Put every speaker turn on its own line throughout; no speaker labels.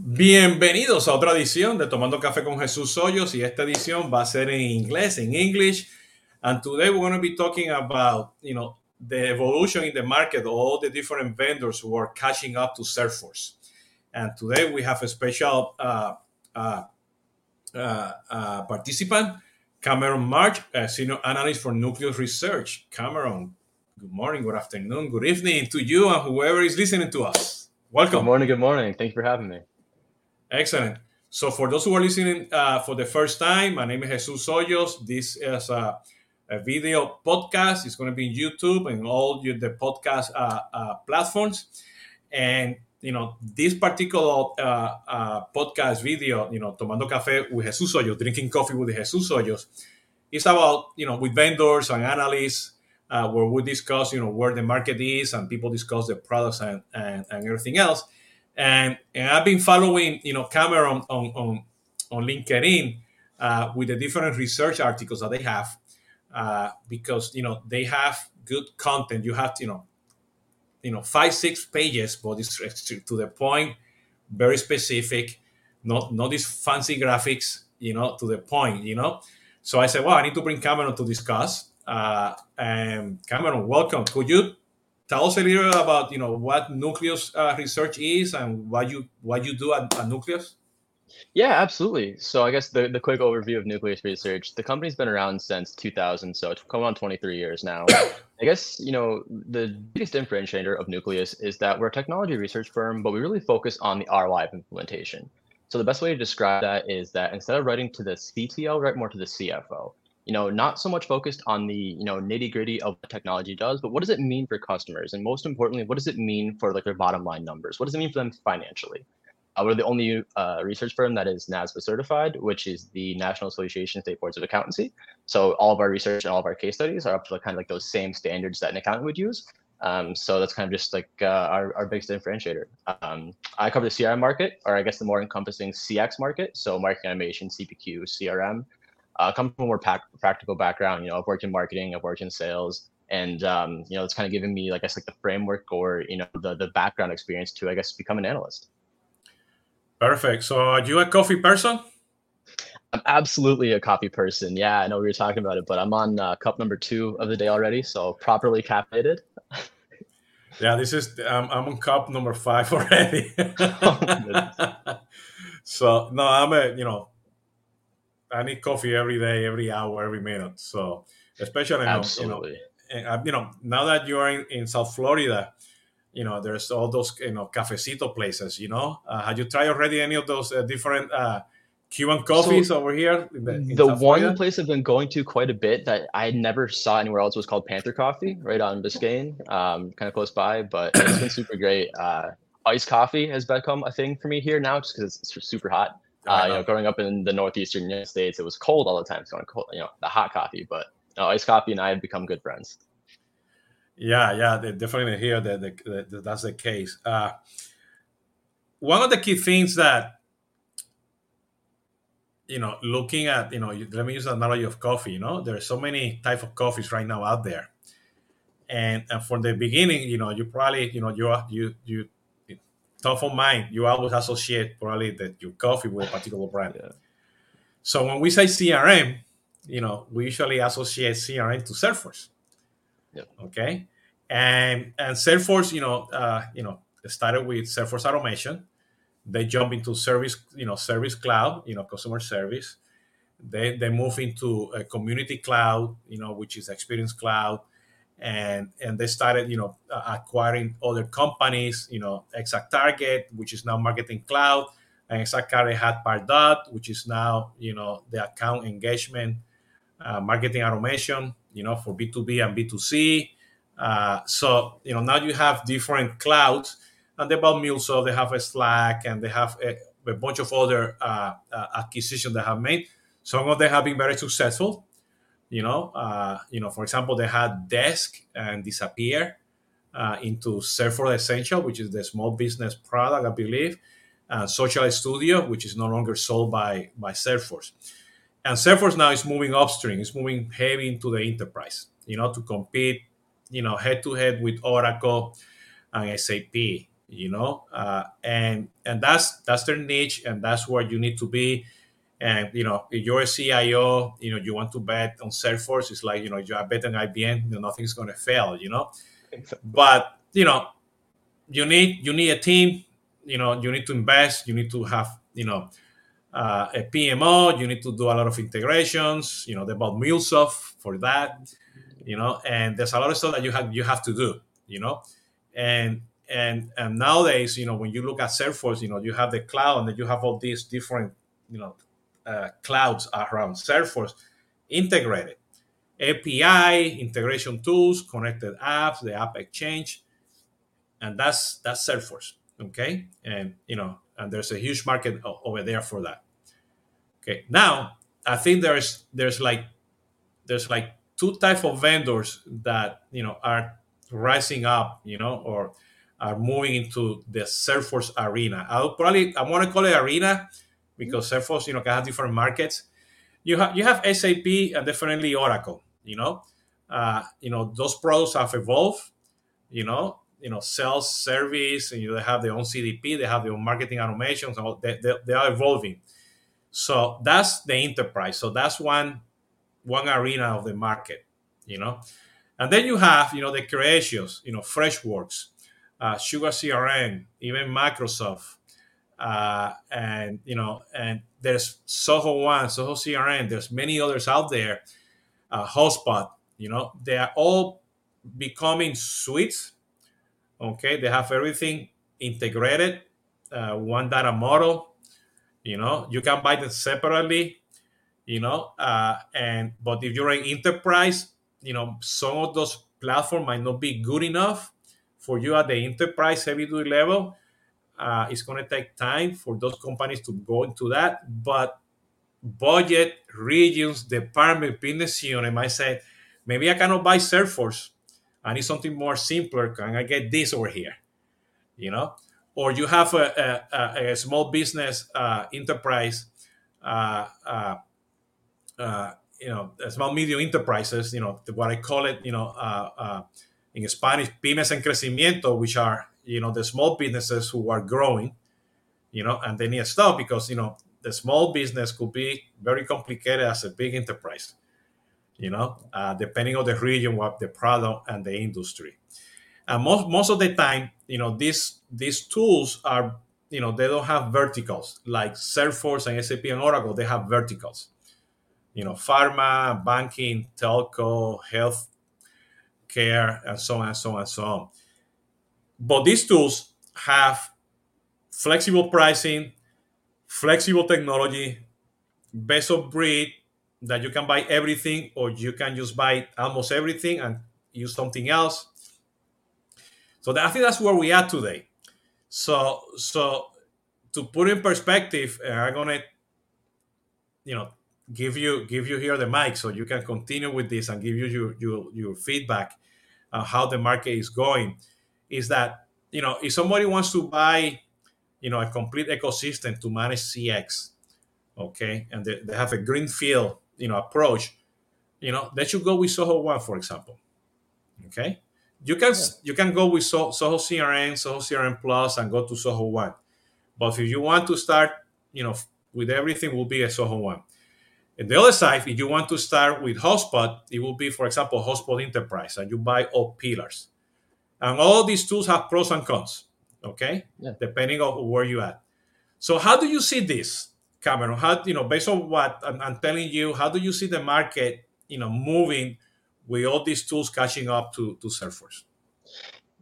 Bienvenidos a otra edición de Tomando Café con Jesús Hoyos y esta edición va a ser en inglés, en English. And today we're going to be talking about, you know, the evolution in the market, all the different vendors who are catching up to Salesforce. And today we have a special uh, uh, uh, uh participant, Cameron Marsh, senior analyst for Nucleus Research. Cameron, good morning, good afternoon, good evening to you and whoever is listening to us. Welcome.
Good morning, good morning. Thank you for having me.
Excellent. So, for those who are listening uh, for the first time, my name is Jesus Hoyos. This is a, a video podcast. It's going to be YouTube and all the podcast uh, uh, platforms. And you know, this particular uh, uh, podcast video, you know, tomando café with Jesus Hoyos, drinking coffee with Jesus Hoyos, is about you know with vendors and analysts. Uh, where we discuss, you know, where the market is, and people discuss the products and, and, and everything else and and I've been following you know Cameron on on on LinkedIn uh, with the different research articles that they have uh, because you know they have good content. You have to, you know you know five six pages, but it's to the point, very specific, not not these fancy graphics. You know to the point. You know. So I said, well, I need to bring Cameron to discuss. Uh, and Cameron, welcome. Could you tell us a little about you know what Nucleus uh, research is and what you what you do at, at, Nucleus.
Yeah, absolutely. So I guess the, the quick overview of Nucleus Research, the company's been around since 2000, so it's coming on 23 years now. I guess, you know, the biggest differentiator of Nucleus is that we're a technology research firm, but we really focus on the ROI of implementation. So the best way to describe that is that instead of writing to the CTO, write more to the CFO you know, not so much focused on the, you know, nitty gritty of what technology does, but what does it mean for customers? And most importantly, what does it mean for like their bottom line numbers? What does it mean for them financially? Uh, we're the only uh, research firm that is NASBA certified, which is the National Association of State Boards of Accountancy. So all of our research and all of our case studies are up to kind of like those same standards that an accountant would use. Um, so that's kind of just like uh, our, our biggest differentiator. Um, I cover the CRM market, or I guess the more encompassing CX market. So marketing automation, CPQ, CRM, uh, come from a more pac- practical background. You know, I've worked in marketing, I've worked in sales, and um, you know, it's kind of given me, like I guess, like the framework or you know, the the background experience to, I guess, become an analyst.
Perfect. So, are you a coffee person?
I'm absolutely a coffee person. Yeah, I know we were talking about it, but I'm on uh, cup number two of the day already, so properly caffeinated.
yeah, this is I'm, I'm on cup number five already. oh, so no, I'm a you know I need coffee every day, every hour, every minute. So especially
absolutely,
you know, you know now that you are in, in South Florida, you know there's all those you know cafecito places. You know, uh, have you tried already any of those uh, different uh, Cuban coffees so over here?
In the, in the one place I've been going to quite a bit that I never saw anywhere else was called Panther Coffee, right on Biscayne, um, kind of close by. But it's been super great. Uh, iced coffee has become a thing for me here now, just because it's super hot. Uh, you know, growing up in the northeastern United States, it was cold all the time. So, cold, you know, the hot coffee, but know, iced coffee and I have become good friends.
Yeah, yeah, definitely here that, that, that that's the case. Uh, one of the key things that you know, looking at you know, let me use the analogy of coffee. You know, there are so many type of coffees right now out there, and and from the beginning, you know, you probably you know you you you top of mind, you always associate probably that your coffee with a particular brand. Yeah. So when we say CRM, you know, we usually associate CRM to Salesforce. Yeah. Okay. And and Salesforce, you know, uh, you know, started with Salesforce automation. They jump into service, you know, service cloud, you know, customer service. They they move into a community cloud, you know, which is experience cloud and and they started you know acquiring other companies you know ExactTarget which is now marketing cloud and exact target had pardot which is now you know the account engagement uh, marketing automation you know for b2b and b2c uh, so you know now you have different clouds and they bought MuleSoft they have a slack and they have a, a bunch of other uh, uh acquisitions they have made. Some of them have been very successful you know, uh, you know, for example, they had Desk and disappear uh, into Salesforce Essential, which is the small business product, I believe, and Social Studio, which is no longer sold by by Salesforce. And Salesforce now is moving upstream; it's moving heavy into the enterprise, you know, to compete, you know, head to head with Oracle and SAP. you know, uh, and and that's that's their niche, and that's where you need to be. And you know, if you're a CIO, you know, you want to bet on Salesforce. It's like you know, you are betting IBM, you know, nothing's going to fail, you know. But you know, you need you need a team. You know, you need to invest. You need to have you know uh, a PMO. You need to do a lot of integrations. You know, they bought MuleSoft for that. You know, and there's a lot of stuff that you have you have to do. You know, and and and nowadays, you know, when you look at Salesforce, you know, you have the cloud, and then you have all these different, you know, uh, clouds around Salesforce integrated. API, integration tools, connected apps, the App Exchange, and that's that's Salesforce. Okay, and you know, and there's a huge market over there for that. Okay, now I think there's there's like there's like two type of vendors that you know are rising up, you know, or are moving into the Salesforce arena. I'll probably I want to call it arena because Salesforce, you know, can have different markets. You have you have SAP and definitely Oracle. You know, uh, you know those products have evolved. You know, you know, sales, service, and you know, they have their own CDP, they have their own marketing automations, they, they, they are evolving. So that's the enterprise. So that's one one arena of the market. You know, and then you have you know the Creatios. You know, Freshworks uh, Sugar CRM, even Microsoft, uh, and you know, and there's Zoho One, Zoho CRM. There's many others out there. Uh, HubSpot, you know, they are all becoming suites. Okay, they have everything integrated, uh, one data model. You know, you can buy them separately. You know, uh, and but if you're an enterprise, you know, some of those platforms might not be good enough for you at the enterprise heavy duty level, uh, it's going to take time for those companies to go into that. But budget, regions, department, business unit might say, maybe I cannot buy Salesforce. I need something more simpler. Can I get this over here? You know, or you have a, a, a small business uh, enterprise, uh, uh, uh you know, small medium enterprises. You know, what I call it. You know uh, uh, in Spanish, pymes en crecimiento, which are, you know, the small businesses who are growing, you know, and they need stuff because, you know, the small business could be very complicated as a big enterprise, you know, uh, depending on the region, what the product and the industry. And most, most of the time, you know, these, these tools are, you know, they don't have verticals like Salesforce and SAP and Oracle, they have verticals. You know, pharma, banking, telco, health, care, and so on and so on and so on. But these tools have flexible pricing, flexible technology, best of breed that you can buy everything or you can just buy almost everything and use something else. So I think that's where we are today. So so to put in perspective, uh, I'm gonna you know give you give you here the mic so you can continue with this and give you your your, your feedback uh, how the market is going is that you know if somebody wants to buy you know a complete ecosystem to manage cx okay and they, they have a greenfield you know approach you know they should go with zoho one for example okay you can yeah. you can go with so, zoho crm zoho crm plus and go to zoho one but if you want to start you know with everything will be a zoho one and the other side, if you want to start with HubSpot, it will be, for example, HubSpot Enterprise, and you buy all pillars. And all these tools have pros and cons, okay? Yeah. Depending on where you at. So how do you see this, Cameron? How you know, based on what I'm, I'm telling you, how do you see the market, you know, moving with all these tools catching up to to Salesforce?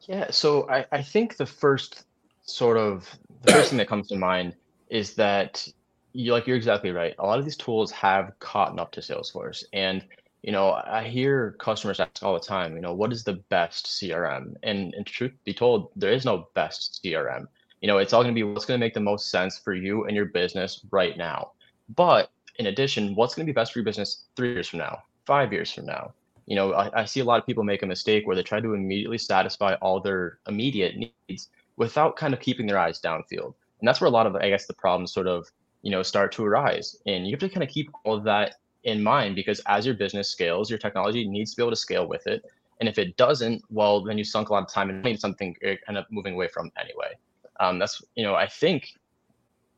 Yeah, so I, I think the first sort of the first thing that comes to mind is that you like you're exactly right. A lot of these tools have caught up to Salesforce, and you know I hear customers ask all the time, you know, what is the best CRM? And, and truth be told, there is no best CRM. You know, it's all going to be what's going to make the most sense for you and your business right now. But in addition, what's going to be best for your business three years from now, five years from now? You know, I, I see a lot of people make a mistake where they try to immediately satisfy all their immediate needs without kind of keeping their eyes downfield. And that's where a lot of, I guess, the problems sort of you know start to arise and you have to kind of keep all of that in mind because as your business scales your technology needs to be able to scale with it And if it doesn't, well, then you sunk a lot of time and money something you end up moving away from anyway. Um, that's you know I think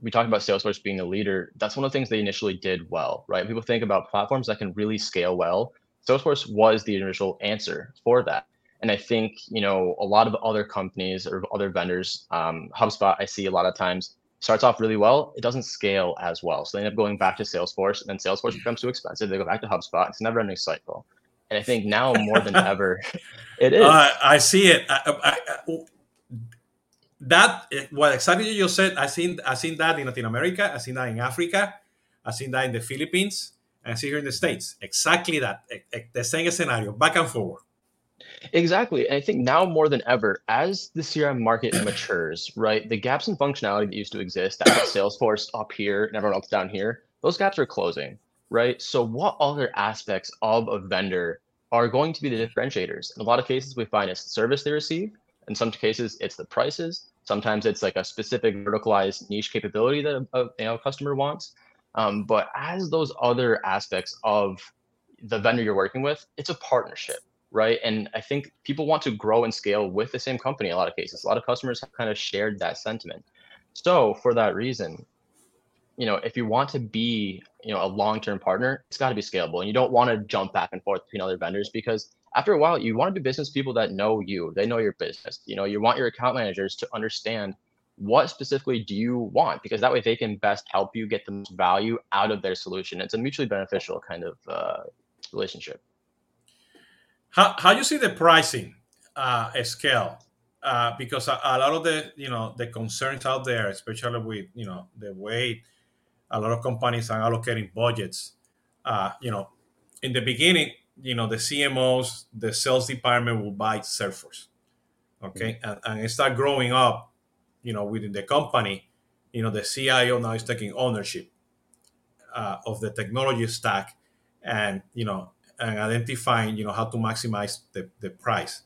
we talked about Salesforce being the leader. That's one of the things they initially did well, right? People think about platforms that can really scale well. Salesforce was the initial answer for that. And I think you know a lot of other companies or other vendors, um, HubSpot, I see a lot of times starts off really well, it doesn't scale as well. So they end up going back to Salesforce, and then Salesforce becomes too expensive. They go back to HubSpot. It's a never-ending cycle. And I think now more than ever, it is.
Uh, I see it. I, I, I, that what exactly you just said. I seen I seen that in Latin America. I seen that in Africa. I seen that in the Philippines. I see here in the states exactly that the same scenario, back and forward.
Exactly. And I think now more than ever, as the CRM market matures, right, the gaps in functionality that used to exist, that Salesforce up here and everyone else down here, those gaps are closing, right? So what other aspects of a vendor are going to be the differentiators? In a lot of cases, we find it's the service they receive. In some cases, it's the prices. Sometimes it's like a specific verticalized niche capability that a, you know, customer wants. Um, but as those other aspects of the vendor you're working with, it's a partnership right? And I think people want to grow and scale with the same company in a lot of cases. A lot of customers have kind of shared that sentiment. So for that reason, you know, if you want to be, you know, a long-term partner, it's got to be scalable. And you don't want to jump back and forth between other vendors because after a while, you want to do business people that know you, they know your business. You know, you want your account managers to understand what specifically do you want because that way they can best help you get the most value out of their solution. It's a mutually beneficial kind of uh, relationship.
How how you see the pricing uh, scale? Uh, because a, a, lot of the you know the concerns out there, especially with you know the way a lot of companies are allocating budgets. Uh, you know, in the beginning, you know the CMOs, the sales department will buy Salesforce, okay, mm-hmm. and, and start growing up. You know, within the company, you know the CIO now is taking ownership uh, of the technology stack, and you know and identifying you know how to maximize the, the price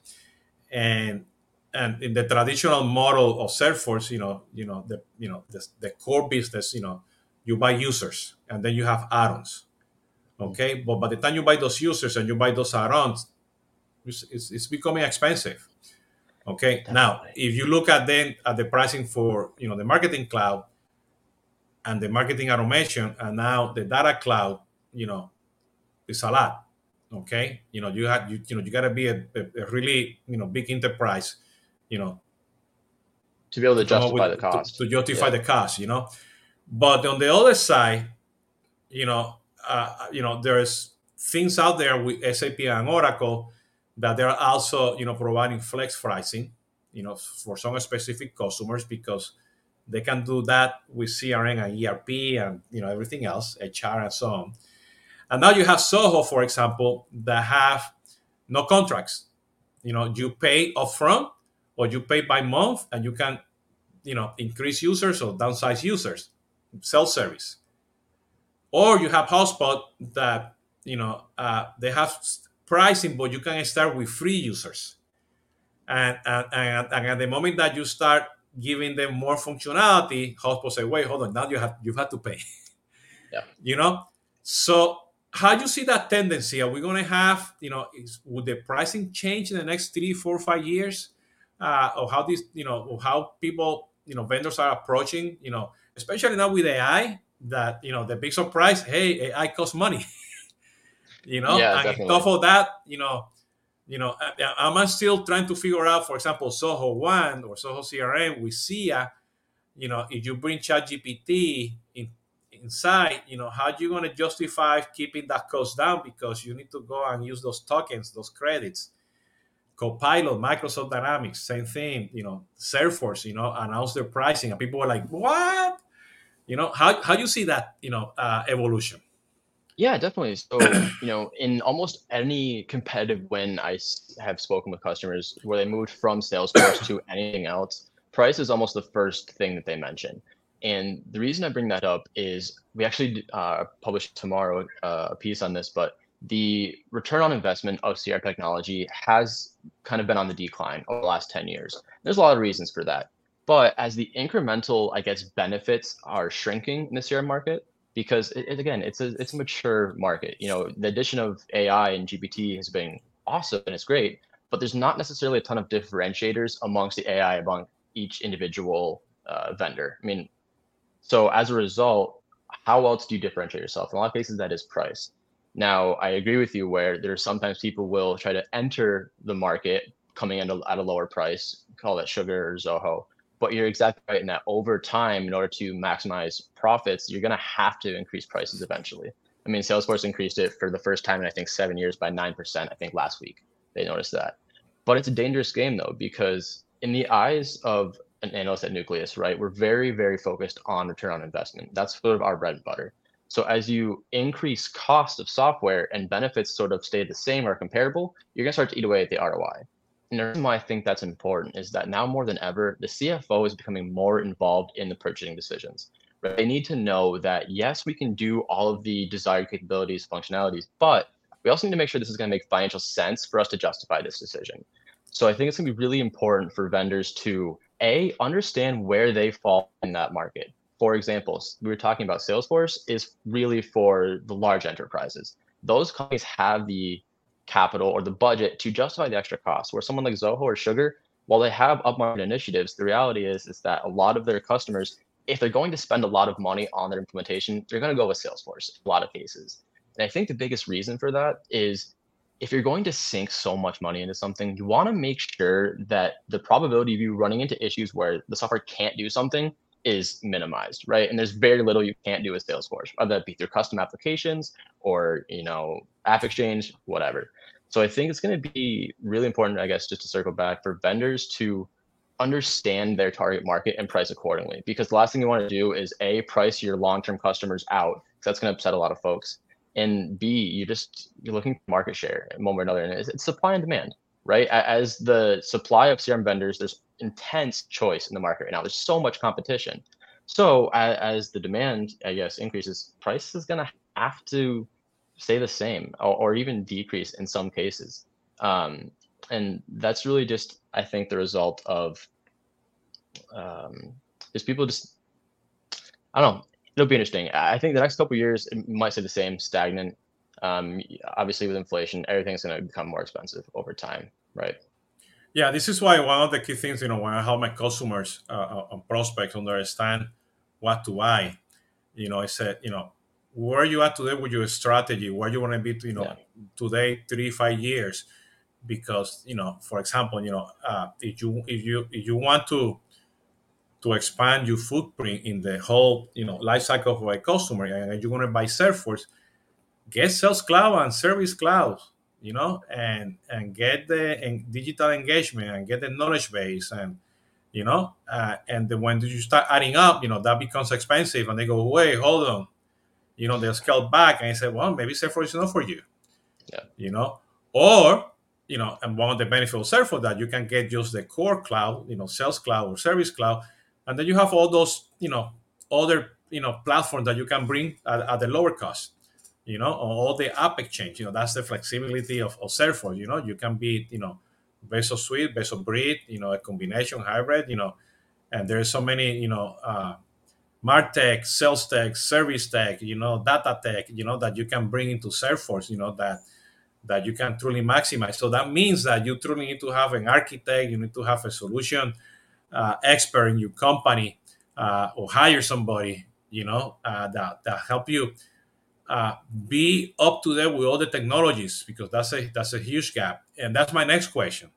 and and in the traditional model of Salesforce, you know, you know the you know the, the core business, you know, you buy users and then you have add-ons, mm. okay. But by the time you buy those users and you buy those add-ons, it's, it's, it's becoming expensive, okay. Definitely. Now, if you look at then at the pricing for you know the marketing cloud and the marketing automation, and now the data cloud, you know, it's a lot. Okay, you know you have you, you know you got to be a, a, really you know big enterprise, you know,
to be able to justify with, the cost.
To, to justify yeah. the cost, you know. But on the other side, you know, uh, you know, there's things out there with SAP and Oracle that they're also you know providing flex pricing, you know, for some specific customers because they can do that with CRM and ERP and you know everything else, HR and so on. And now you have Zoho, for example, that have no contracts. You know, you pay upfront or you pay by month, and you can, you know, increase users or downsize users, self service. Or you have HubSpot that you know uh, they have pricing, but you can start with free users. And, and, and, and at the moment that you start giving them more functionality, HubSpot say, wait, hold on, now you have you have to pay.
Yeah.
You know? So how do you see that tendency? Are we going to have, you know, is, would the pricing change in the next three, four, five years? Uh, or how these, you know, or how people, you know, vendors are approaching, you know, especially now with AI, that you know, the big surprise, hey, AI costs money. you know, yeah, and definitely. top of that, you know, you know, I'm still trying to figure out, for example, Zoho One or Zoho CRM with Zia, you know, if you bring ChatGPT in inside, you know, how are you going to justify keeping that cost down because you need to go and use those tokens, those credits. Copilot, Microsoft Dynamics, same thing. You know, Salesforce, you know, announced their pricing, and people were like, "What?" You know, how how do you see that, you know, uh, evolution?
Yeah, definitely. So, you know, in almost any competitive win I have spoken with customers where they moved from Salesforce to anything else, price is almost the first thing that they mention. And the reason I bring that up is we actually uh, published tomorrow uh, a piece on this, but the return on investment of CR technology has kind of been on the decline over the last 10 years. There's a lot of reasons for that. But as the incremental, I guess, benefits are shrinking in the CR market, because it, it, again, it's a it's a mature market. You know, the addition of AI and GPT has been awesome and it's great, but there's not necessarily a ton of differentiators amongst the AI among each individual uh, vendor. I mean, so as a result, how else do you differentiate yourself? In a lot of cases, that is price. Now, I agree with you where there's sometimes people will try to enter the market coming in at a lower price, call it Sugar or Zoho. But you're exactly right in that over time, in order to maximize profits, you're going to have to increase prices eventually. I mean, Salesforce increased it for the first time in I think seven years by nine percent. I think last week they noticed that. But it's a dangerous game though because in the eyes of an analyst at Nucleus, right, we're very very focused on return on investment. That's sort of our bread and butter. So as you increase cost of software and benefits sort of stay the same or comparable, you're gonna start to eat away at the ROI. And the reason why I think that's important is that now more than ever, the CFO is becoming more involved in the purchasing decisions. Right? They need to know that yes, we can do all of the desired capabilities, functionalities, but we also need to make sure this is going to make financial sense for us to justify this decision. So I think it's going to be really important for vendors to a understand where they fall in that market for example, we were talking about Salesforce is really for the large enterprises. Those companies have the capital or the budget to justify the extra cost. Where someone like Zoho or Sugar, while they have upmarket initiatives, the reality is is that a lot of their customers, if they're going to spend a lot of money on their implementation, they're going to go with Salesforce in a lot of cases. And I think the biggest reason for that is if you're going to sink so much money into something, you want to make sure that the probability of you running into issues where the software can't do something is minimized, right? And there's very little you can't do with Salesforce, whether that be through custom applications or you know App Exchange, whatever. So I think it's going to be really important, I guess, just to circle back for vendors to understand their target market and price accordingly. Because the last thing you want to do is a price your long-term customers out, because that's going to upset a lot of folks. And B, you just you're looking for market share one way or another, and it's, it's supply and demand right? As the supply of CRM vendors, there's intense choice in the market right now. There's so much competition. So as, as the demand, I guess, increases, price is going to have to stay the same or, or, even decrease in some cases. Um, and that's really just, I think, the result of um, just people just, I don't know, it'll be interesting. I think the next couple years, it might stay the same, stagnant um, obviously with inflation, everything's going to become more expensive over time, right?
Yeah, this is why one of the key things, you know, when I help my customers uh, uh, and prospects understand what to buy, you know, I said, you know, where are you at today with your strategy, where you want to be, you know, yeah. today, three, five years, because you know, for example, you know, uh, if you if you if you want to to expand your footprint in the whole, you know, life cycle of a customer, and you're going to buy Salesforce, get Sales Cloud and Service Cloud, you know, and and get the and digital engagement and get the knowledge base and you know, uh, and then when you start adding up, you know, that becomes expensive, and they go, wait, hold on, you know, they scale back, and I say, well, maybe Salesforce is not for you,
yeah,
you know, or you know, and one of the benefits of Salesforce that you can get just the core cloud, you know, Sales Cloud or Service Cloud, and then you have all those, you know, other you know platforms that you can bring at, at a lower cost you know, all the app exchange, you know, that's the flexibility of, of Salesforce, you know, you can be, you know, of suite, best of breed, you know, a combination hybrid, you know, and there's so many, you know, uh, Martech, sales tech, service tech, you know, data tech, you know, that you can bring into Salesforce, you know, that that you can truly maximize. So that means that you truly need to have an architect, you need to have a solution uh, expert in your company, uh, or hire somebody, you know, uh, that that help you uh, be up to date with all the technologies because that's a that's a huge gap. And that's my next question.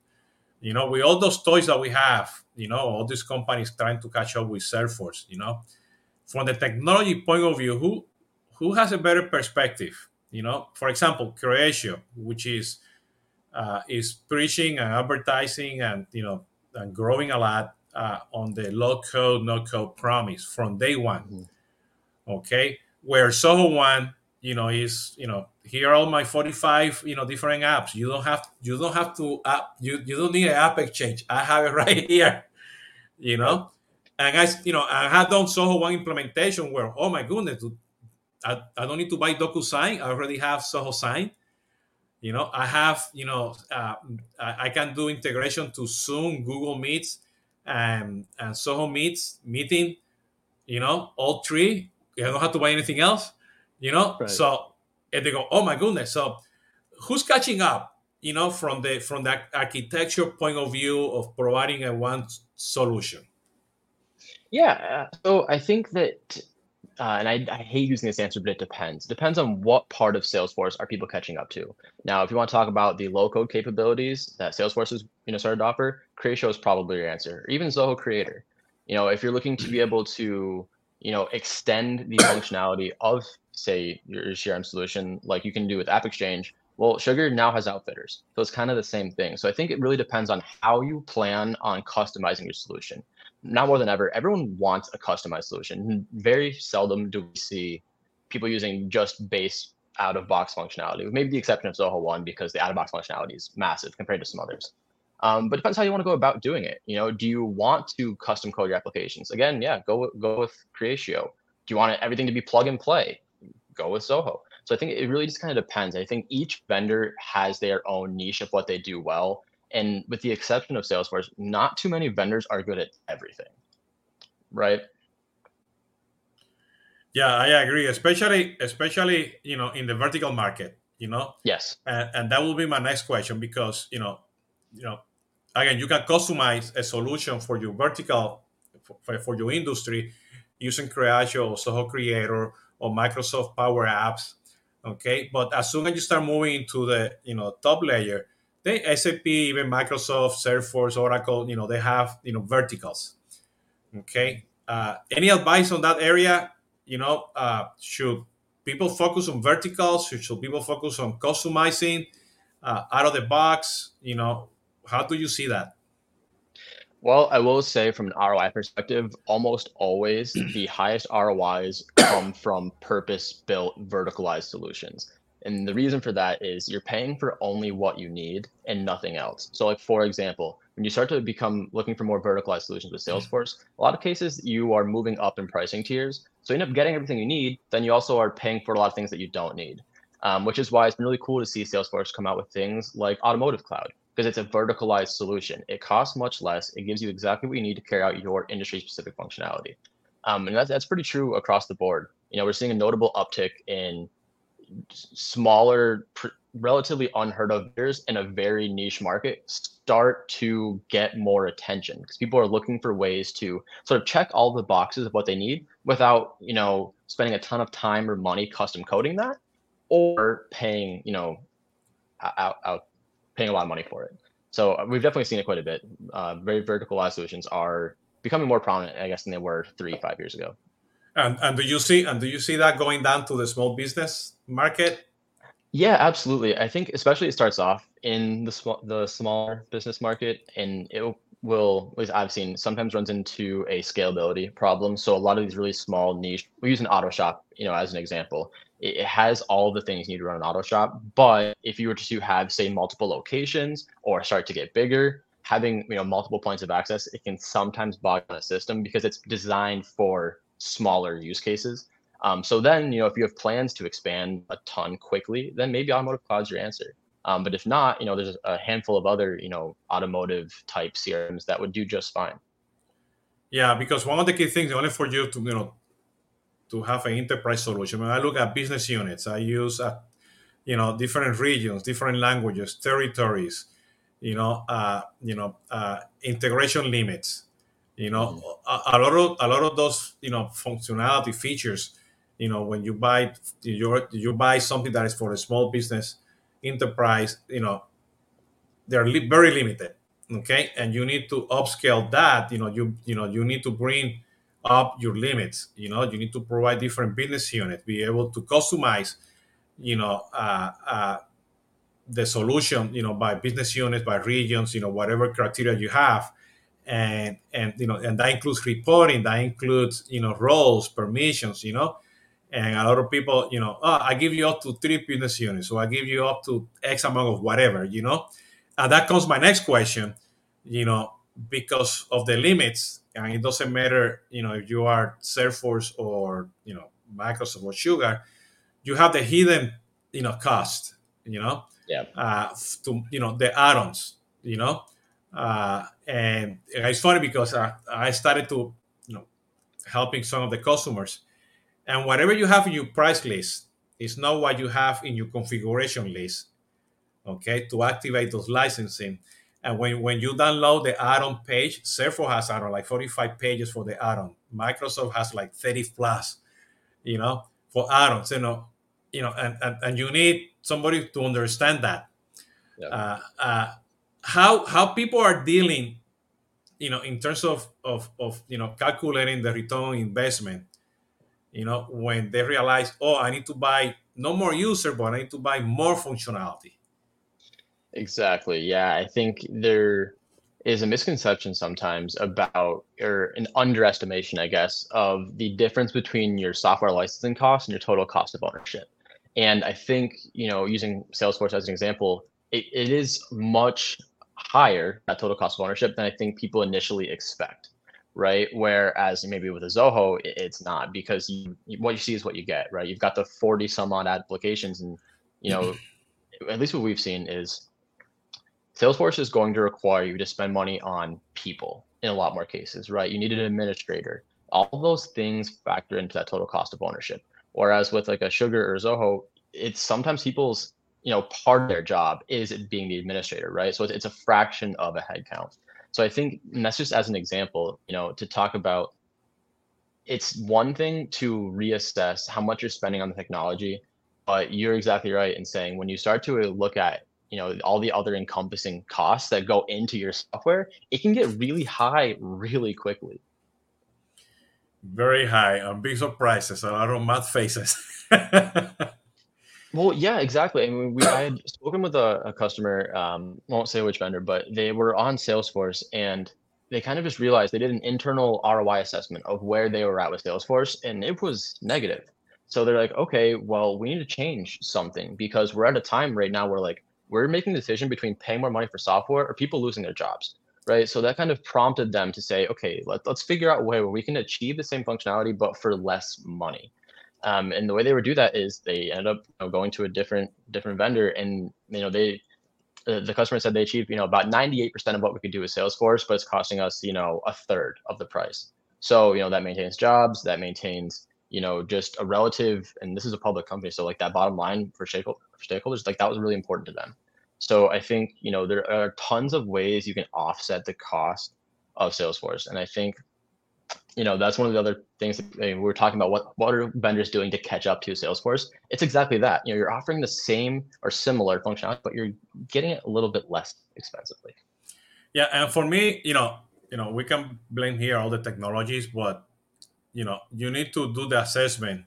You know, with all those toys that we have, you know, all these companies trying to catch up with Salesforce, you know, from the technology point of view, who who has a better perspective? You know, for example, Creatio, which is uh, is preaching and advertising and you know and growing a lot uh, on the low code, no code promise from day one. Mm-hmm. Okay, where Zoho One, you know, is you know here are all my 45 you know different apps. You don't have you don't have to app you you don't need an app exchange. I have it right here, you know. And I you know I have done Zoho One implementation where oh my goodness, I, I don't need to buy DocuSign. I already have Zoho Sign. You know, I have, you know, uh, I can do integration to Zoom, Google Meets, and, and Zoho Meets meeting, you know, all three you don't have to buy anything else, you know? Right. So, and they go, oh my goodness. So, who's catching up? you know, from the from the architecture point of view of providing a one solution?
Yeah, uh, so I think that, uh, and I, I hate using this answer, but it depends. Depends on what part of Salesforce are people catching up to. Now, if you want to talk about the low code capabilities that Salesforce has you know started to offer, Creatio is probably your answer, or even Zoho Creator. You know, if you're looking to be able to you know extend the functionality of say your CRM solution, like you can do with App Exchange, well, Sugar now has outfitters. So it's kind of the same thing. So I think it really depends on how you plan on customizing your solution. Now more than ever, everyone wants a customized solution. Very seldom do we see people using just base out of box functionality, with maybe the exception of Zoho One because the out of box functionality is massive compared to some others. Um, but depends how you want to go about doing it. You know, do you want to custom code your applications? Again, yeah, go go with Creatio. Do you want everything to be plug and play? Go with Zoho. So I think it really just kind of depends. I think each vendor has their own niche of what they do well. And with the exception of Salesforce, not too many vendors are good at everything. Right?
Yeah, I agree. Especially, especially, you know, in the vertical market, you know.
Yes.
And, and that will be my next question because, you know, you know, again, you can customize a solution for your vertical, for, for your industry, using Creatio or Zoho Creator or Microsoft Power Apps Okay, but as soon as you start moving into the you know top layer, they SAP, even Microsoft, Salesforce, Oracle, you know they have you know verticals. Okay, uh, any advice on that area? You know, uh, should people focus on verticals? Should, should people focus on customizing uh, out of the box? You know, how do you see that?
Well, I will say from an ROI perspective, almost always the highest ROIs come from purpose built verticalized solutions. And the reason for that is you're paying for only what you need and nothing else. So, like for example, when you start to become looking for more verticalized solutions with Salesforce, a lot of cases you are moving up in pricing tiers. So you end up getting everything you need. Then you also are paying for a lot of things that you don't need, um, which is why it's been really cool to see Salesforce come out with things like Automotive Cloud because it's a verticalized solution. It costs much less. It gives you exactly what you need to carry out your industry specific functionality. Um, and that's, that's pretty true across the board. You know, we're seeing a notable uptick in smaller, pr- relatively unheard of vendors in a very niche market start to get more attention because people are looking for ways to sort of check all the boxes of what they need without, you know, spending a ton of time or money custom coding that or paying, you know, out, out paying a lot of money for it. So uh, we've definitely seen it quite a bit. Uh, very verticalized solutions are becoming more prominent, I guess, than they were three, five years ago.
And, and do you see and do you see that going down to the small business market?
Yeah, absolutely. I think especially it starts off in the small the smaller business market, and it will, at least I've seen, sometimes runs into a scalability problem. So a lot of these really small niche, we use an auto shop, you know, as an example it has all the things you need to run an auto shop. But if you were to have, say, multiple locations or start to get bigger, having you know multiple points of access, it can sometimes bog a system because it's designed for smaller use cases. Um, so then, you know, if you have plans to expand a ton quickly, then maybe automotive cloud's your answer. Um, but if not, you know, there's a handful of other, you know, automotive type CRMs that would do just fine.
Yeah, because one of the key things, only for you to, you know, to have an enterprise solution. When I look at business units, I use, uh, you know, different regions, different languages, territories, you know, uh, you know, uh, integration limits. You know, mm-hmm. a, a, lot of a lot of those, you know, functionality features. You know, when you buy you you buy something that is for a small business enterprise, you know, they're li- very limited. Okay, and you need to upscale that. You know, you you know you need to bring up your limits. You know, you need to provide different business units, be able to customize, you know, uh, uh, the solution, you know, by business units, by regions, you know, whatever criteria you have. And, and, you know, and that includes reporting, that includes, you know, roles, permissions, you know, and a lot of people, you know, oh, I give you up to three business units, so I give you up to X amount of whatever, you know. And that comes my next question, you know, because of the limits and it doesn't matter, you know, if you are Salesforce or you know Microsoft or Sugar, you have the hidden, you know, cost, you know,
yeah,
uh, to you know the add-ons, you know, uh, and it's funny because I, I started to, you know, helping some of the customers, and whatever you have in your price list is not what you have in your configuration list. okay, to activate those licensing. And when, when you download the add-on page, Salesforce has add-on like 45 pages for the add-on. Microsoft has like 30 plus, you know, for add-ons. You know, you know, and, and, and you need somebody to understand that. Yeah. Uh, uh, how how people are dealing, you know, in terms of, of of you know calculating the return on investment. You know, when they realize, oh, I need to buy no more user, but I need to buy more functionality.
Exactly. Yeah, I think there is a misconception sometimes about or an underestimation, I guess, of the difference between your software licensing cost and your total cost of ownership. And I think, you know, using Salesforce as an example, it, it is much higher, that total cost of ownership, than I think people initially expect, right? Whereas maybe with a Zoho, it's not because you, what you see is what you get, right? You've got the 40 some odd applications and, you know, at least what we've seen is Salesforce is going to require you to spend money on people in a lot more cases, right? You need an administrator. All those things factor into that total cost of ownership. Whereas with like a Sugar or Zoho, it's sometimes people's you know part of their job is it being the administrator, right? So it's, it's a fraction of a headcount. So I think that's just as an example, you know, to talk about. It's one thing to reassess how much you're spending on the technology, but you're exactly right in saying when you start to look at you know all the other encompassing costs that go into your software, it can get really high really quickly
very high on big surprises, a lot of mad faces.
well, yeah, exactly. I mean, we I had spoken with a, a customer, um, won't say which vendor, but they were on Salesforce and they kind of just realized they did an internal ROI assessment of where they were at with Salesforce, and it was negative. So they're like, okay, well, we need to change something because we're at a time right now where like we're making the decision between paying more money for software or people losing their jobs right? So that kind of prompted them to say, okay, let, let's figure out a way where we can achieve the same functionality, but for less money. Um, and the way they would do that is they ended up you know, going to a different different vendor, and you know they the customer said they achieved you know about 98% of what we could do with Salesforce, but it's costing us you know a third of the price. So you know that maintains jobs, that maintains you know just a relative, and this is a public company, so like that bottom line for stakeholders, like that was really important to them. So I think you know there are tons of ways you can offset the cost of Salesforce, and I think you know that's one of the other things that, I mean, we are talking about. What what are vendors doing to catch up to Salesforce? It's exactly that. You know, you're offering the same or similar functionality, but you're getting it a little bit less expensively.
Yeah, and for me, you know, you know, we can blame here all the technologies, but you know, you need to do the assessment,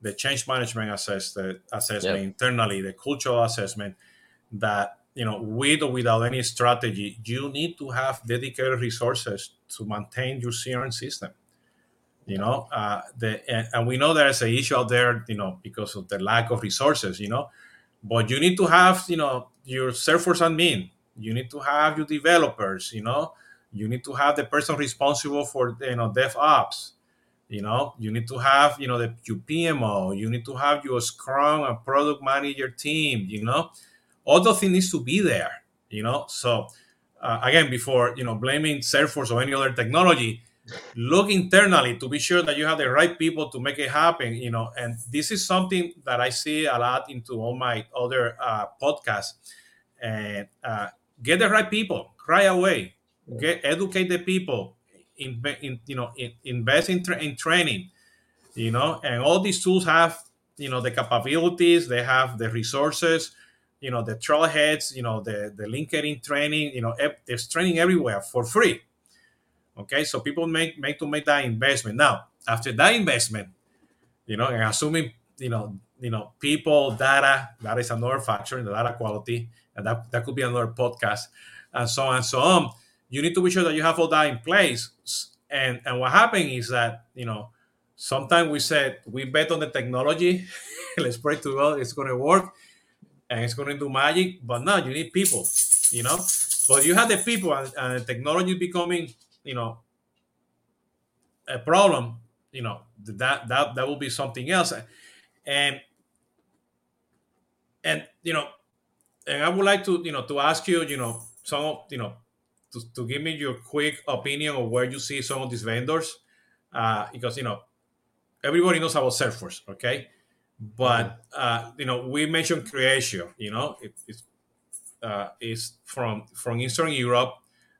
the change management assess the assessment yep. internally, the cultural assessment that you know with or without any strategy you need to have dedicated resources to maintain your crm system you know uh, the and, and, we know there's an issue out there you know because of the lack of resources you know. But you need to have you know your salesforce admin. You need to have your developers you know. You need to have the person responsible for you know devops you know. You need to have you know the your pmo you need to have your scrum and product manager team you know. All those things needs to be there, you know. So uh, again, before you know blaming Salesforce or any other technology, look internally to be sure that you have the right people to make it happen, you know. And this is something that I see a lot into all my other uh, podcasts. And uh, get the right people right away. Get educate the people. In, in you know in, invest in, tra- in training you know and all these tools have you know the capabilities they have the resources you know the trailheads you know the the linkedin training you know there's training everywhere for free okay so people make make to make that investment now after that investment you know and assuming you know you know people data that is another factor in the data quality and that, that could be another podcast and so on and so on you need to be sure that you have all that in place and and what happened is that you know sometimes we said we bet on the technology let's pray to god it's going to work and it's going to do magic. But no, you need people, you know. But you have the people and, and the technology becoming, you know, a problem. You know that that that will be something else, and and you know, and I would like to you know to ask you, you know, some of you know to, to give me your quick opinion of where you see some of these vendors, uh, because you know everybody knows about Salesforce, okay? But uh, you know, we mentioned Creatio. You know, it, it's uh, is from from Eastern Europe,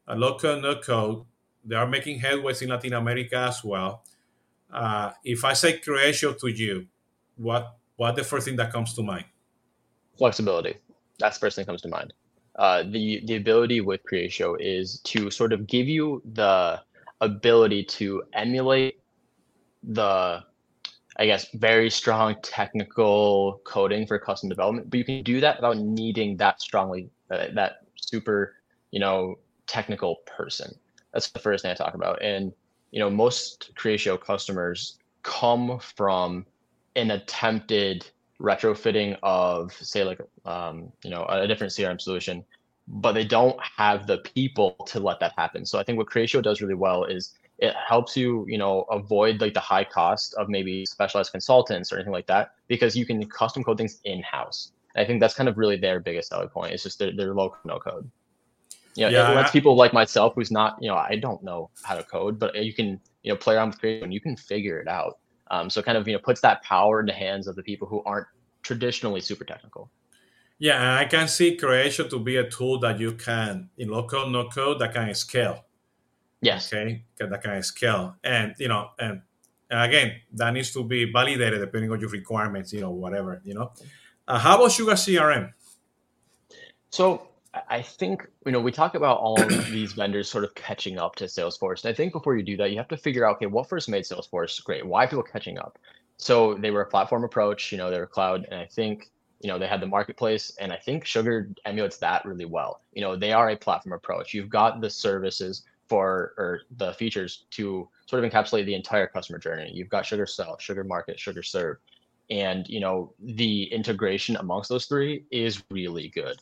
a local no code. They are making headways in Latin America as well. Uh, if I say Creatio to you, what what the first thing that comes to mind?
Flexibility. That's the first thing that comes to mind. Uh, the the ability with Creatio is to sort of give you the ability to emulate the I guess very strong technical coding for custom development, but you can do that without needing that strongly uh, that super you know technical person. That's the first thing I talk about, and you know most Creatio customers come from an attempted retrofitting of say like um, you know a different crm solution but they don't have the people to let that happen. So i think what creatio does really well is it helps you you know avoid like the high cost of maybe specialized consultants or anything like that because you can custom code things in house i think that's kind of really their biggest selling point. It's just their, their low no code you know, yeah, it lets people like myself who's not you know i don't know how to code but you can you know play around with creatio and you can figure it out um, so kind of you know puts that power in the hands of the people who aren't traditionally super technical.
Yeah, and I can see Creatio to be a tool that you can in local no code that can scale.
Yes.
Okay, that can scale, and you know, and, and again, that needs to be validated depending on your requirements. You know, whatever. You know, uh, how about Sugar CRM?
So I think you know we talk about all these vendors sort of catching up to Salesforce. And I think before you do that, you have to figure out okay, what first made Salesforce great? Why people catching up? So they were a platform approach, you know, they were cloud, and I think you know they had the marketplace, and I think Sugar emulates that really well. You know, they are a platform approach. You've got the services for or the features to sort of encapsulate the entire customer journey. You've got Sugar Sell, Sugar Market, Sugar Serve, and you know the integration amongst those three is really good.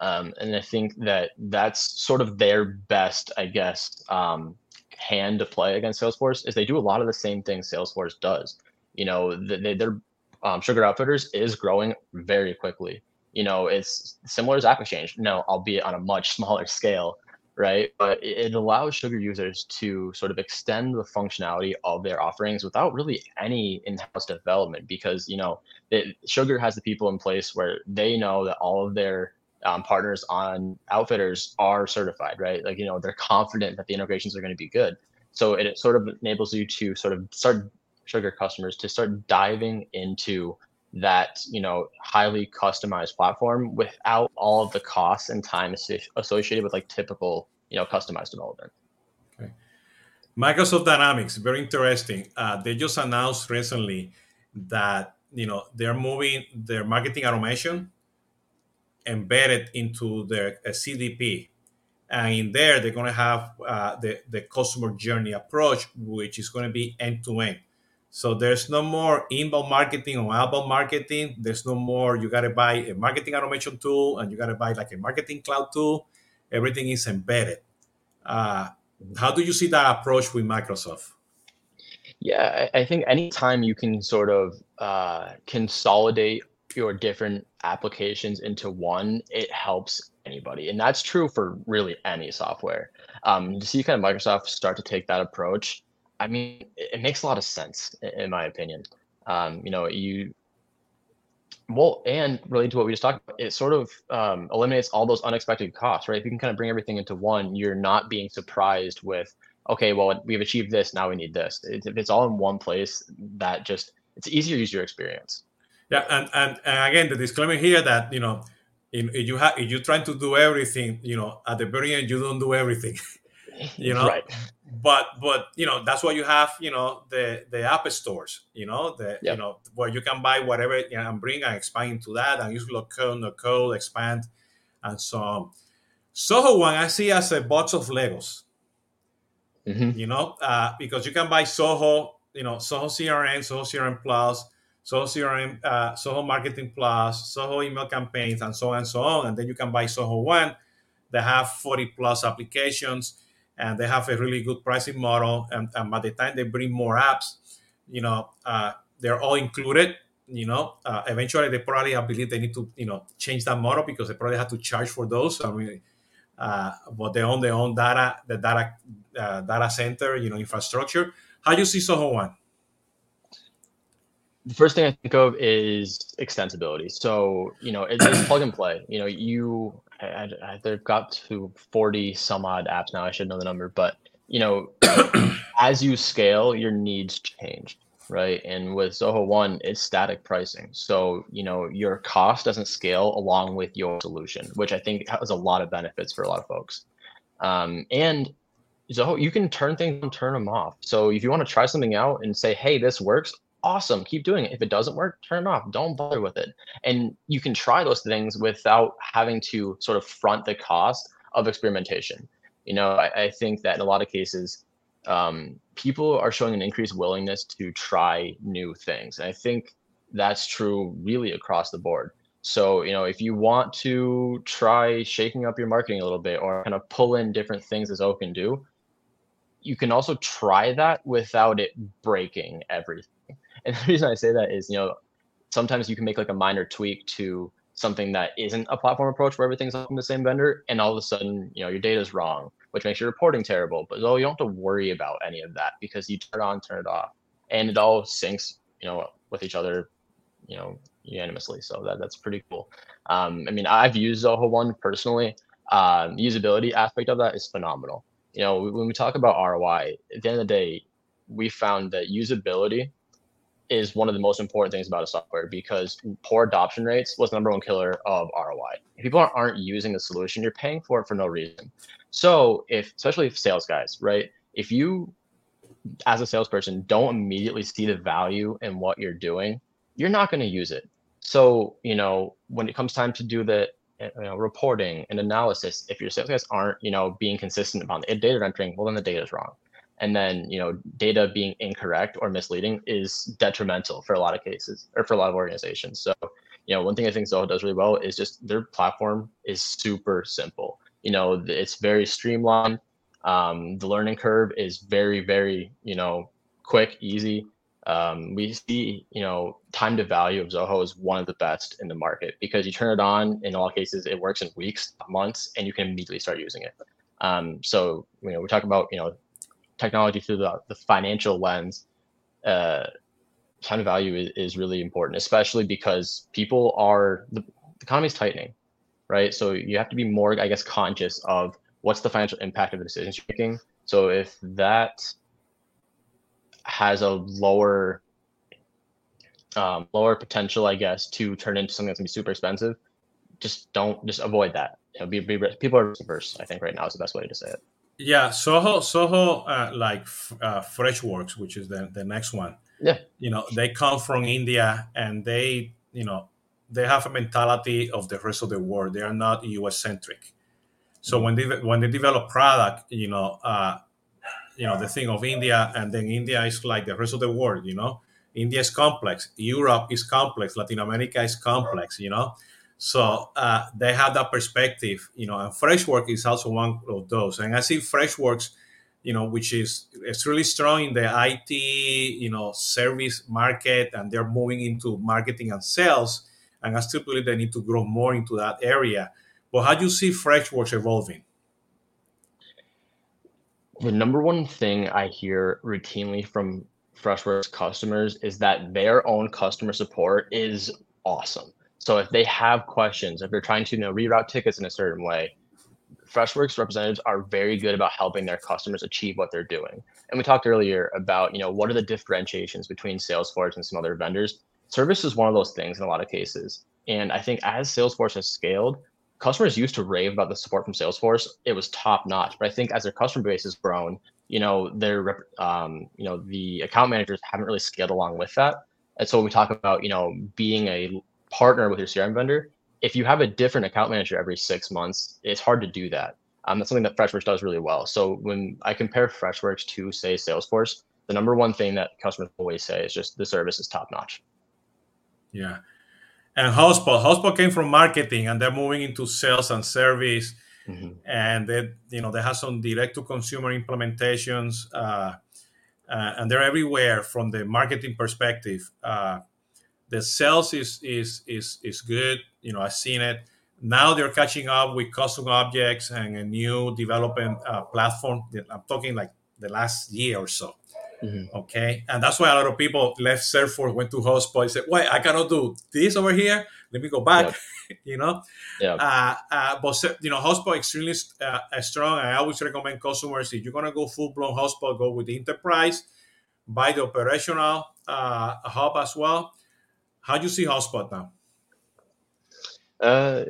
Um, and I think that that's sort of their best, I guess, um, hand to play against Salesforce is they do a lot of the same things Salesforce does. You know, they, their um, Sugar Outfitters is growing very quickly. You know, it's similar as AppExchange, no, albeit on a much smaller scale, right? But it allows Sugar users to sort of extend the functionality of their offerings without really any in-house development because you know it, Sugar has the people in place where they know that all of their um, partners on outfitters are certified, right? Like, you know, they're confident that the integrations are going to be good. So it, it sort of enables you to sort of start sugar customers to start diving into that, you know, highly customized platform without all of the costs and time associated with like typical, you know, customized development.
Okay. Microsoft Dynamics, very interesting. Uh, they just announced recently that, you know, they're moving their marketing automation embedded into their CDP. And in there, they're going to have uh, the, the customer journey approach, which is going to be end to end. So there's no more inbound marketing or outbound marketing. There's no more, you got to buy a marketing automation tool and you got to buy like a marketing cloud tool. Everything is embedded. Uh, how do you see that approach with Microsoft?
Yeah, I think anytime you can sort of uh, consolidate your different applications into one, it helps anybody. And that's true for really any software. Um, to see kind of Microsoft start to take that approach, I mean, it, it makes a lot of sense in my opinion. Um, you know, you well, and related to what we just talked about, it sort of um, eliminates all those unexpected costs, right? If you can kind of bring everything into one, you're not being surprised with, okay, well, we've achieved this, now we need this. If it's all in one place, that just it's easier user experience.
Yeah, and, and, and again, the disclaimer here that you know, if you have if you're trying to do everything, you know, at the very end you don't do everything, you know.
right.
But but you know that's why you have you know the the app stores, you know, the yep. you know where you can buy whatever and bring and expand into that and use no code, expand, and so on. Zoho One I see as a box of Legos. Mm-hmm. You know, uh, because you can buy Zoho, you know, Zoho CRM, Zoho CRM Plus Zoho CRM, uh, Zoho Marketing Plus, Zoho email campaigns, and so on and so on. And then you can buy Zoho One. They have 40 plus applications and they have a really good pricing model. And, and by the time they bring more apps, you know, uh, they're all included. You know, uh, eventually they probably, I believe, they need to, you know, change that model because they probably have to charge for those. I mean, uh, but they own their own data, the data uh, data center, you know, infrastructure. How do you see Zoho One?
The first thing I think of is extensibility. So, you know, it's, it's plug and play. You know, you I, I, they've got to 40 some odd apps now. I should know the number, but you know, as you scale, your needs change, right? And with Zoho One, it's static pricing. So, you know, your cost doesn't scale along with your solution, which I think has a lot of benefits for a lot of folks. Um, and Zoho, you can turn things and turn them off. So if you want to try something out and say, hey, this works, awesome, keep doing it. If it doesn't work, turn it off. Don't bother with it. And you can try those things without having to sort of front the cost of experimentation. You know, I, I think that in a lot of cases, um, people are showing an increased willingness to try new things. And I think that's true really across the board. So, you know, if you want to try shaking up your marketing a little bit or kind of pull in different things as Zoho can do, you can also try that without it breaking everything. And the reason I say that is, you know, sometimes you can make like a minor tweak to something that isn't a platform approach where everything's on the same vendor, and all of a sudden, you know, your data is wrong, which makes your reporting terrible. But though you don't have to worry about any of that because you turn it on, turn it off, and it all syncs, you know, with each other, you know, unanimously. So that that's pretty cool. Um, I mean, I've used Zoho One personally. Um, usability aspect of that is phenomenal. You know, when we talk about ROI, at the end of the day, we found that usability is one of the most important things about a software because poor adoption rates was the number one killer of ROI. If people aren't using the solution, you're paying for it for no reason. So if, especially if sales guys, right? If you, as a salesperson, don't immediately see the value in what you're doing, you're not going to use it. So you know when it comes time to do the eh, you know, reporting and analysis, if your sales guys aren't you know being consistent about the data entering, well then the data is wrong and then you know data being incorrect or misleading is detrimental for a lot of cases or for a lot of organizations. So you know one thing i think zoho does really well is just their platform is super simple. You know it's very streamlined. Um, the learning curve is very very you know quick easy. Um, we see you know time to value of zoho is one of the best in the market because you turn it on in all cases it works in weeks months and you can immediately start using it. Um, so you know we talk about you know technology through the, the financial lens, uh, time of value is, is really important, especially because people are the, the economy is tightening, right? So you have to be more, I guess, conscious of what's the financial impact of the decisions you're making. So if that has a lower um, lower potential, I guess, to turn into something that's gonna be super expensive, just don't just avoid that. Be, be people are averse. I think right now is the best way to say it.
Yeah, Zoho, Zoho, uh, like uh, Freshworks, which is the, the next one.
Yeah,
you know, they come from India, and they, you know, they have a mentality of the rest of the world. They are not U.S. centric. So mm-hmm. when they when they develop product, you know, uh, you know, the thing of India, and then India is like the rest of the world. You know, India is complex, Europe is complex, Latin America is complex. You know, so uh, they have that perspective, you know, and Freshworks is also one of those. And I see Freshworks, you know, which is it's really strong in the IT, you know, service market, and they're moving into marketing and sales. And I still believe they need to grow more into that area. But how do you see Freshworks evolving?
The number one thing I hear routinely from Freshworks customers is that their own customer support is awesome so if they have questions, if they're trying to you know reroute tickets in a certain way, Freshworks representatives are very good about helping their customers achieve what they're doing. And we talked earlier about you know what are the differentiations between Salesforce and some other vendors. Service is one of those things in a lot of cases. And I think as Salesforce has scaled, customers used to rave about the support from Salesforce. It was top notch. But I think as their customer base has grown, you know, their um, you know, the account managers haven't really scaled along with that. And so when we talk about, you know, being a partner with your CRM vendor, if you have a different account manager every six months, it's hard to do that. Um, that's something that Freshworks does really well. So when I compare Freshworks to say Salesforce, the number one thing that customers always say is just the service is top notch.
Yeah. And HubSpot, HubSpot came from marketing and they're moving into sales and service. Mm-hmm. And they, you know, they have some direct to consumer implementations, uh, uh, and they're everywhere from the marketing perspective. Uh, the sales is is is is good. You know, I've seen it. Now they're catching up with custom objects and a new development uh, platform. I'm talking like the last year or so. Mm-hmm. Okay, and that's why a lot of people left Salesforce, went to HubSpot, and said, "Wait, I cannot do this over here." let me go back, yep. you know.
Yeah.
Uh, uh, but you know, HubSpot extremely uh, strong. I always recommend customers if you're gonna go full blown HubSpot, go with the enterprise, buy the operational uh, hub as well. How do you see HubSpot now?
Uh,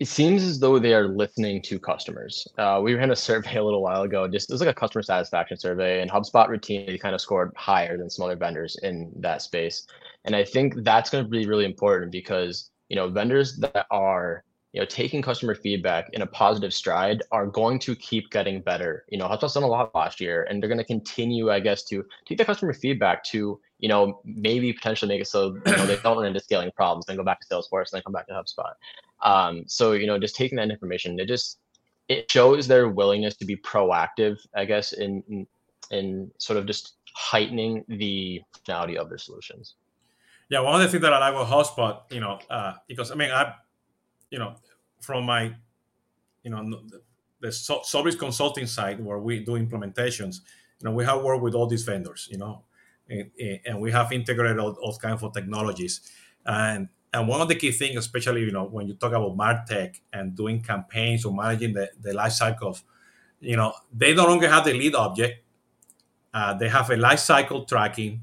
it seems as though they are listening to customers. Uh, we ran a survey a little while ago. Just it was like a customer satisfaction survey, and HubSpot routinely kind of scored higher than some other vendors in that space. And I think that's going to be really important because you know vendors that are you know taking customer feedback in a positive stride are going to keep getting better. You know, HubSpot's done a lot last year, and they're going to continue, I guess, to take the customer feedback to you know maybe potentially make it so you know they don't run into scaling problems, then go back to Salesforce, and then come back to HubSpot. Um, so you know, just taking that information, it just it shows their willingness to be proactive, I guess, in in, sort of just heightening the functionality of their solutions.
Yeah, one of the things that I like with HubSpot, you know, uh, because I mean, I, you know, from my, you know, the Solvis consulting side where we do implementations, you know, we have worked with all these vendors, you know, and, we have integrated all, all kinds of technologies, and and one of the key things, especially you know when you talk about martech and doing campaigns or managing the, the life cycle of, you know, they no longer have the lead object. Uh, they have a life cycle tracking,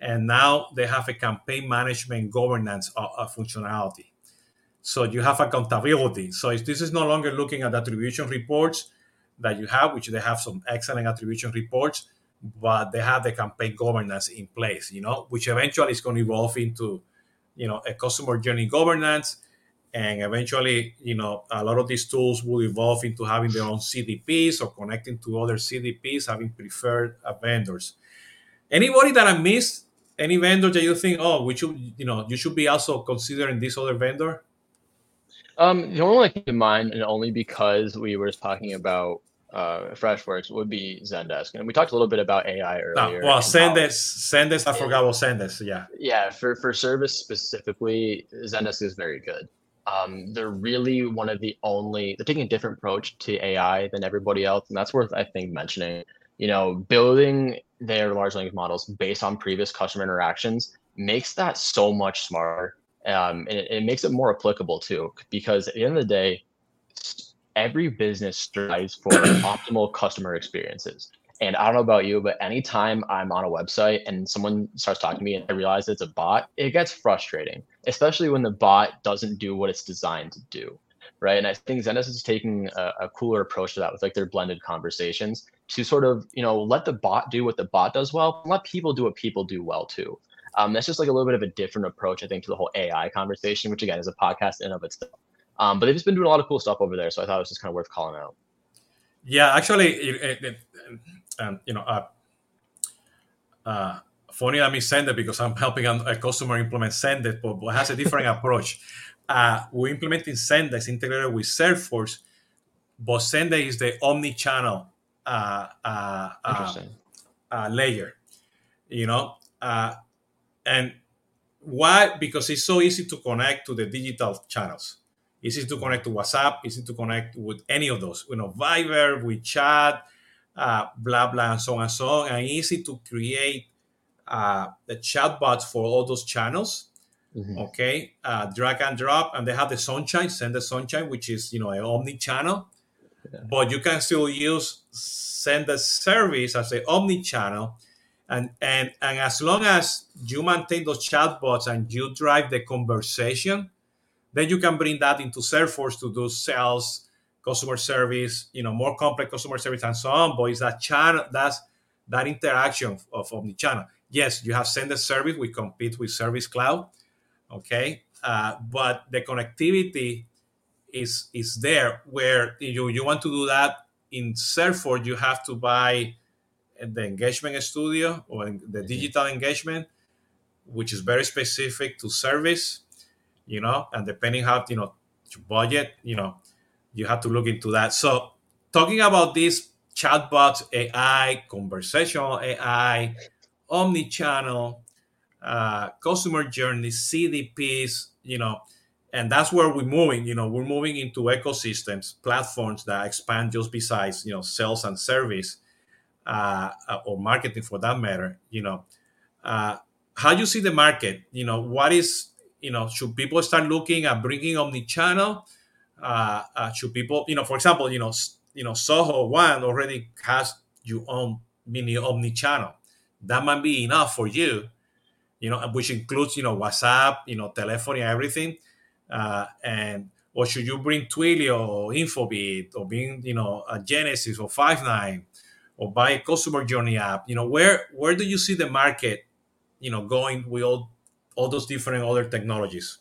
and now they have a campaign management governance uh, uh, functionality. So you have accountability. So this is no longer looking at attribution reports that you have, which they have some excellent attribution reports, but they have the campaign governance in place. You know, which eventually is going to evolve into you know a customer journey governance and eventually you know a lot of these tools will evolve into having their own cdps or connecting to other cdps having preferred uh, vendors anybody that i missed any vendor that you think oh we should you know you should be also considering this other vendor
um the only one i keep in mind and only because we were talking about uh, Freshworks would be Zendesk. And we talked a little bit about AI ah, earlier.
well, Zendesk, Zendesk, I forgot about Zendesk. Yeah.
Yeah. For, for service specifically, Zendesk is very good. Um, they're really one of the only, they're taking a different approach to AI than everybody else. And that's worth, I think, mentioning. You know, building their large language models based on previous customer interactions makes that so much smarter. Um, and it, it makes it more applicable too, because at the end of the day, every business strives for optimal customer experiences. And I don't know about you, but anytime I'm on a website and someone starts talking to me and I realize it's a bot, it gets frustrating, especially when the bot doesn't do what it's designed to do. Right. And I think Zendesk is taking a, a cooler approach to that with like their blended conversations to sort of, you know, let the bot do what the bot does well, let people do what people do well too. Um, that's just like a little bit of a different approach, I think, to the whole AI conversation, which again is a podcast in of itself. Um, but they've just been doing a lot of cool stuff over there, so I thought it was just kind of worth calling out.
Yeah, actually, it, it, um, you know, uh, uh, funny that me Zendesk because I'm helping a customer implement Zendesk, but, but has a different approach. Uh, we're implementing Zendesk integrated with Salesforce, but Zendesk is the omni-channel uh, uh, uh, uh, layer, you know, uh, and why? Because it's so easy to connect to the digital channels easy to connect to WhatsApp, easy to connect with any of those, you know, Viber, WeChat, uh, blah, blah, and so on and so on, and easy to create uh, the chatbots for all those channels. Mm-hmm. Okay, uh, drag and drop, and they have the Sunshine, Zendesk Sunshine, which is you know an omni channel, yeah. but you can still use Zendesk service as an omni channel, and and and as long as you maintain those chatbots and you drive the conversation, then you can bring that into Salesforce to do sales, customer service, you know, more complex customer service and so on. But it's that channel, that's that interaction of, of the channel. Yes, you have Zendesk service, we compete with Service Cloud. Okay. Uh, but the connectivity is is there where you, you want to do that in Salesforce, you have to buy the engagement studio or the mm-hmm. digital engagement, which is very specific to service you know, and depending how you know your budget, you know, you have to look into that. So talking about these chatbots, AI, conversational AI, omni-channel, uh, customer journey, CDPs, you know, and that's where we're moving. You know, we're moving into ecosystems, platforms that expand just besides you know sales and service, uh, or marketing for that matter. You know, uh, how you see the market? You know, what is you know, should people start looking at bringing omni-channel? Uh, uh, should people, you know, for example, you know, you know, Zoho One already has your own mini omni-channel. That might be enough for you, you know, which includes, you know, WhatsApp, you know, telephony, everything. Uh, and or should you bring Twilio or Infobip or bring, you know, a Genesys or Five9 or buy a customer journey app? You know, where where do you see the market, you know, going with all all those different other technologies?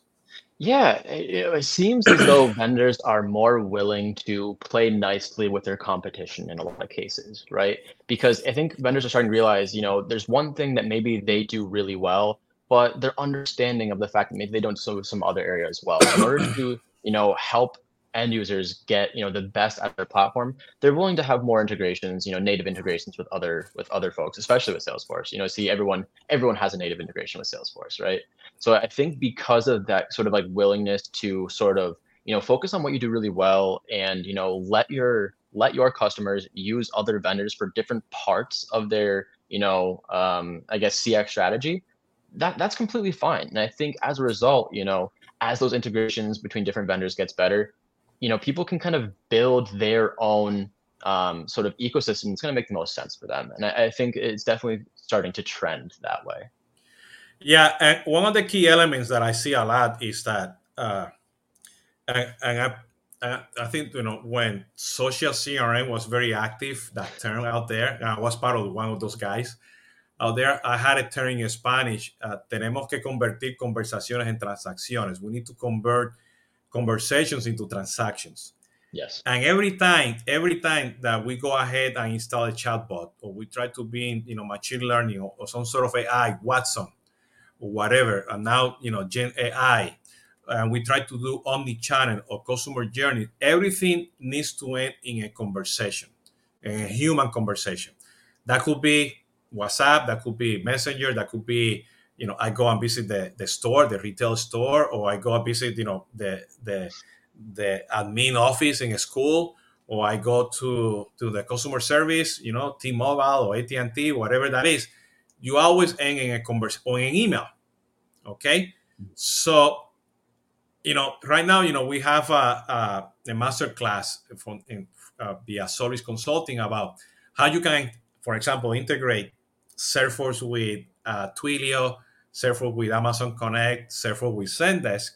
Yeah, it, it seems as though vendors are more willing to play nicely with their competition in a lot of cases, right? Because I think vendors are starting to realize, you know, there's one thing that maybe they do really well, but their understanding of the fact that maybe they don't do some other area as well. In order to, you know, help end users get you know the best of their platform they're willing to have more integrations you know native integrations with other with other folks especially with salesforce. You know see everyone everyone has a native integration with salesforce right? So i think because of that sort of like willingness to sort of you know focus on what you do really well and you know let your let your customers use other vendors for different parts of their you know um, i guess cx strategy that that's completely fine. And i think as a result you know as those integrations between different vendors gets better you know people can kind of build their own um, sort of ecosystem it's going to make the most sense for them. And I, I, think it's definitely starting to trend that way.
Yeah and one of the key elements that i see a lot is that uh, and, and I, I think you know when social crm was very active that term out there i was part of one of those guys out there i had a term in spanish uh, tenemos que convertir conversaciones en transacciones. We need to convert conversations into transactions.
Yes.
And every time, every time that we go ahead and install a chatbot, or we try to be in, you know, machine learning or, or some sort of AI, Watson, or whatever, and now, you know, Gen AI, and we try to do omni-channel or customer journey, everything needs to end in a conversation, in a human conversation. That could be WhatsApp, that could be Messenger, that could be you know, I go and visit the, the store, the retail store, or I go and visit, you know, the the the admin office in a school, or I go to to the customer service, you know, T-Mobile or AT&T, whatever that is. You always end in a conversation or an email. Okay, so you know, right now, you know, we have a, a, a master class from in, uh, via Solvis Consulting about how you can, for example, integrate Salesforce with uh, Twilio, Salesforce with Amazon Connect, Salesforce with Zendesk.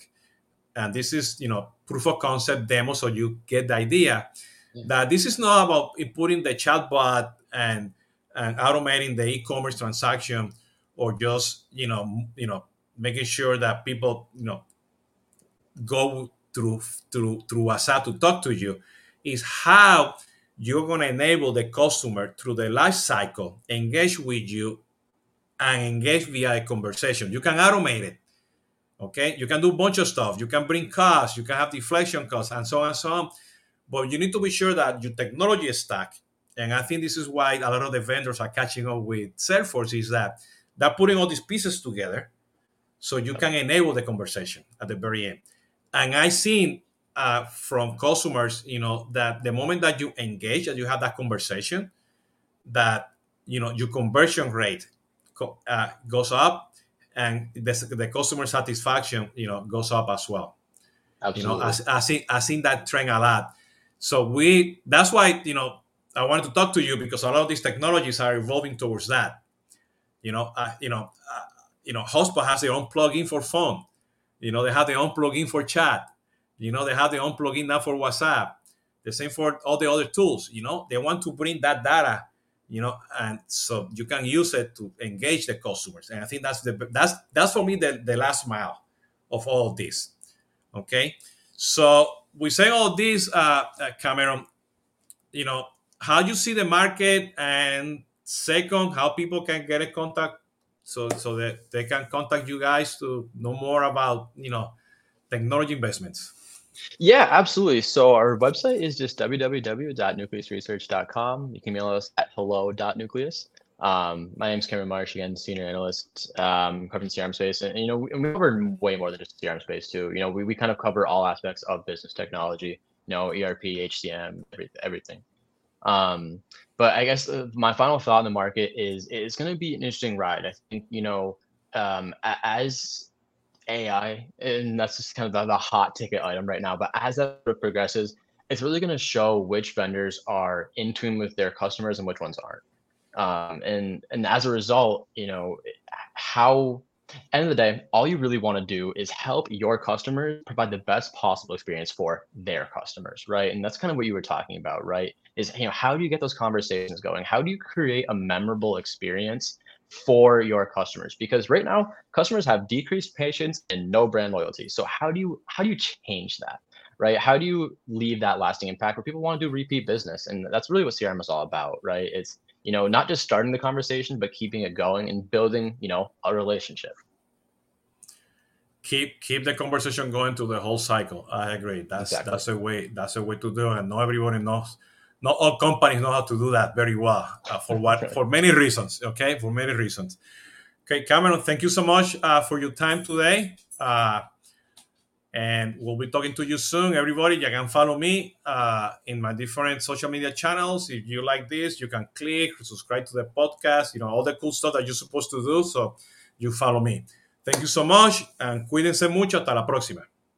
And this is, you know, proof of concept demo, so you get the idea yeah. that this is not about putting the chatbot and and automating the e-commerce transaction or just, you know, you know, making sure that people, you know, go through through through WhatsApp to talk to you. Is how you're going to enable the customer through the life cycle engage with you and engage via a conversation. You can automate it. Okay, you can do a bunch of stuff. You can bring costs, you can have deflection costs, and so on and so on. But you need to be sure that your technology is stack. And I think this is why a lot of the vendors are catching up with Salesforce is that they're putting all these pieces together so you can enable the conversation at the very end. And I've seen uh, from customers, you know, that the moment that you engage and you have that conversation, that you know your conversion rate uh, goes up, and the, the customer satisfaction, you know, goes up as well. Absolutely. You know, I, I see I seen that trend a lot. So we that's why you know I wanted to talk to you because a lot of these technologies are evolving towards that. You know, uh, you know, uh, you know, HubSpot has their own plugin for phone. You know, they have their own plugin for chat. You know, they have their own plugin now for WhatsApp. The same for all the other tools. You know, they want to bring that data you know and so you can use it to engage the customers. And i think that's the that's that's for me the, the last mile of all of this okay? So we say all this uh, uh, cameron you know how you see the market and second how people can get in contact so so that they can contact you guys to know more about you know technology investments
yeah, absolutely. So our website is just www.nucleusresearch.com. You can mail us at hello.nucleus. Um, my name is Cameron Marsh, again, senior analyst um, covering CRM space. And, you know, we, we cover way more than just CRM space, too. You know, we, we kind of cover all aspects of business technology, you know, ERP, HCM, everything. Um, but I guess uh, my final thought on the market is it's going to be an interesting ride. I think, you know, um, as AI, and that's just kind of the, the hot ticket item right now. But as that progresses, it's really going to show which vendors are in tune with their customers and which ones aren't. Um, and and as a result, you know how end of the day, all you really want to do is help your customers provide the best possible experience for their customers, right? And that's kind of what you were talking about, right? Is you know how do you get those conversations going? How do you create a memorable experience for your customers? Because right now, customers have decreased patience and no brand loyalty. So how do you how do you change that? Right? How do you leave that lasting impact where people want to do repeat business? And that's really what CRM is all about, right? It's you know not just starting the conversation but keeping it going and building you know a relationship
keep keep the conversation going to the whole cycle i agree that's exactly. that's a way that's a way to do it and not everybody knows not all companies know how to do that very well uh, for what for many reasons okay? For many reasons. Okay cameron thank you so much uh, for your time today uh, and we'll be talking to you soon everybody. You can follow me uh, in my different social media channels. If you like this you can click subscribe to the podcast you know all the cool stuff that you're supposed to do so you follow me. Thank you so much and cuídense mucho. Hasta la próxima